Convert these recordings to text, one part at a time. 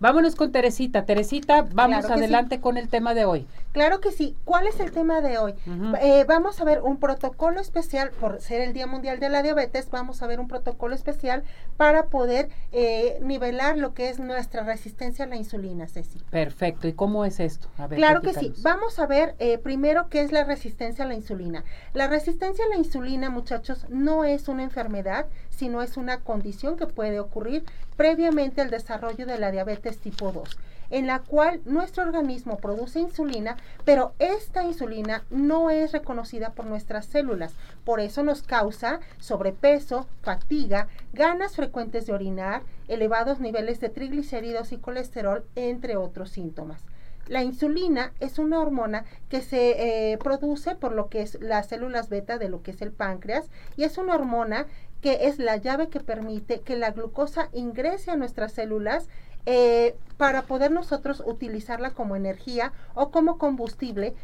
Vámonos con Teresita. Teresita, vamos adelante con el tema de hoy. Claro que sí. ¿Cuál es el tema de hoy? Eh, vamos a ver un protocolo especial, por ser el Día Mundial de la Diabetes, vamos a ver un protocolo especial para poder eh, nivelar lo que es nuestra resistencia a la insulina, Ceci. Perfecto. ¿Y cómo es esto? claro que sí. Vamos a ver eh, primero qué es la resistencia a la insulina. La resistencia a la insulina, muchachos, no es una enfermedad, sino es una condición que puede ocurrir previamente al desarrollo de la diabetes tipo 2 en la cual nuestro organismo produce insulina, pero esta insulina no es reconocida por nuestras células. Por eso nos causa sobrepeso, fatiga, ganas frecuentes de orinar, elevados niveles de triglicéridos y colesterol, entre otros síntomas. La insulina es una hormona que se eh, produce por lo que es las células beta de lo que es el páncreas y es una hormona que es la llave que permite que la glucosa ingrese a nuestras células eh, para poder nosotros utilizarla como energía o como combustible,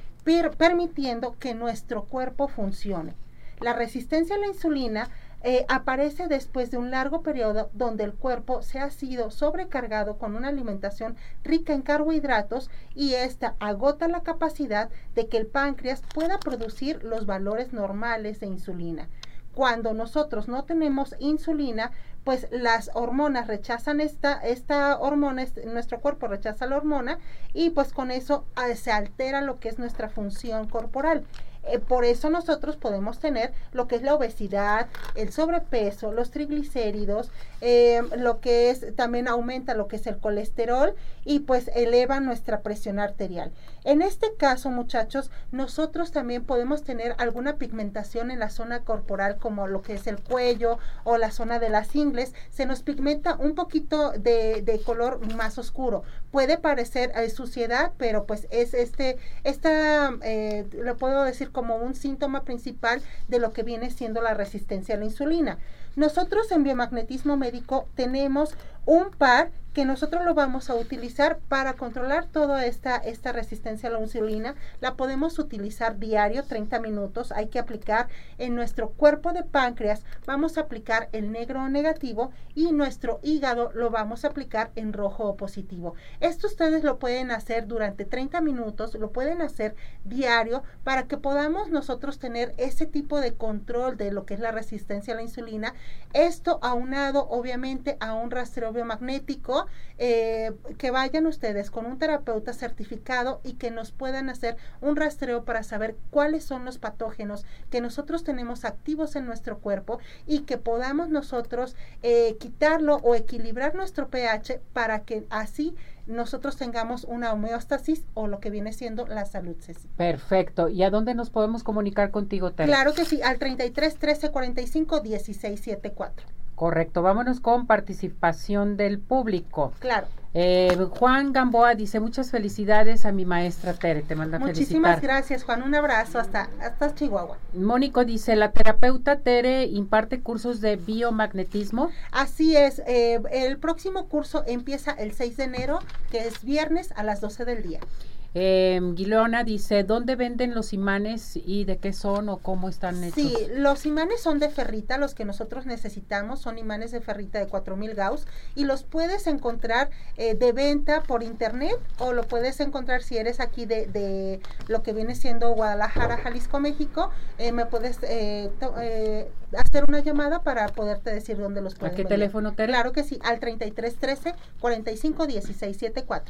permitiendo que nuestro cuerpo funcione. La resistencia a la insulina eh, aparece después de un largo periodo donde el cuerpo se ha sido sobrecargado con una alimentación rica en carbohidratos y esta agota la capacidad de que el páncreas pueda producir los valores normales de insulina cuando nosotros no tenemos insulina, pues las hormonas rechazan esta, esta hormona, este, nuestro cuerpo rechaza la hormona y pues con eso ah, se altera lo que es nuestra función corporal. Eh, por eso nosotros podemos tener lo que es la obesidad, el sobrepeso, los triglicéridos, eh, lo que es, también aumenta lo que es el colesterol y pues eleva nuestra presión arterial. En este caso, muchachos, nosotros también podemos tener alguna pigmentación en la zona corporal como lo que es el cuello o la zona de las ingles. Se nos pigmenta un poquito de, color más oscuro. Puede parecer eh, suciedad, pero pues es este, esta, lo puedo decir como un síntoma principal de lo que viene siendo la resistencia a la insulina. Nosotros en biomagnetismo médico tenemos un par que nosotros lo vamos a utilizar para controlar toda esta, esta resistencia a la insulina. La podemos utilizar diario, 30 minutos. Hay que aplicar en nuestro cuerpo de páncreas, vamos a aplicar el negro o negativo y nuestro hígado lo vamos a aplicar en rojo o positivo. Esto ustedes lo pueden hacer durante 30 minutos, lo pueden hacer diario para que podamos nosotros tener ese tipo de control de lo que es la resistencia a la insulina. Esto aunado obviamente a un rastreo biomagnético eh, que vayan ustedes con un terapeuta certificado y que nos puedan hacer un rastreo para saber cuáles son los patógenos que nosotros tenemos activos en nuestro cuerpo y que podamos nosotros eh, quitarlo o equilibrar nuestro pH para que así nosotros tengamos una homeostasis o lo que viene siendo la salud, Perfecto. ¿Y a dónde nos podemos comunicar contigo? Claro que sí, al 33 13 45 16 74. Correcto, vámonos con participación del público. Claro. Eh, Juan Gamboa dice muchas felicidades a mi maestra Tere, te manda Muchísimas gracias Juan, un abrazo hasta, hasta Chihuahua. Mónico dice, la terapeuta Tere imparte cursos de biomagnetismo. Así es, eh, el próximo curso empieza el 6 de enero, que es viernes a las 12 del día. Eh, dice, ¿dónde venden los imanes y de qué son o cómo están hechos? Sí, los imanes son de ferrita, los que nosotros necesitamos son imanes de ferrita de 4000 Gauss y los puedes encontrar eh, de venta por internet o lo puedes encontrar si eres aquí de, de lo que viene siendo Guadalajara, Jalisco, México, eh, me puedes eh, hacer una llamada para poderte decir dónde los puedes ¿A qué teléfono te Claro que sí, al 3313 45 16 74.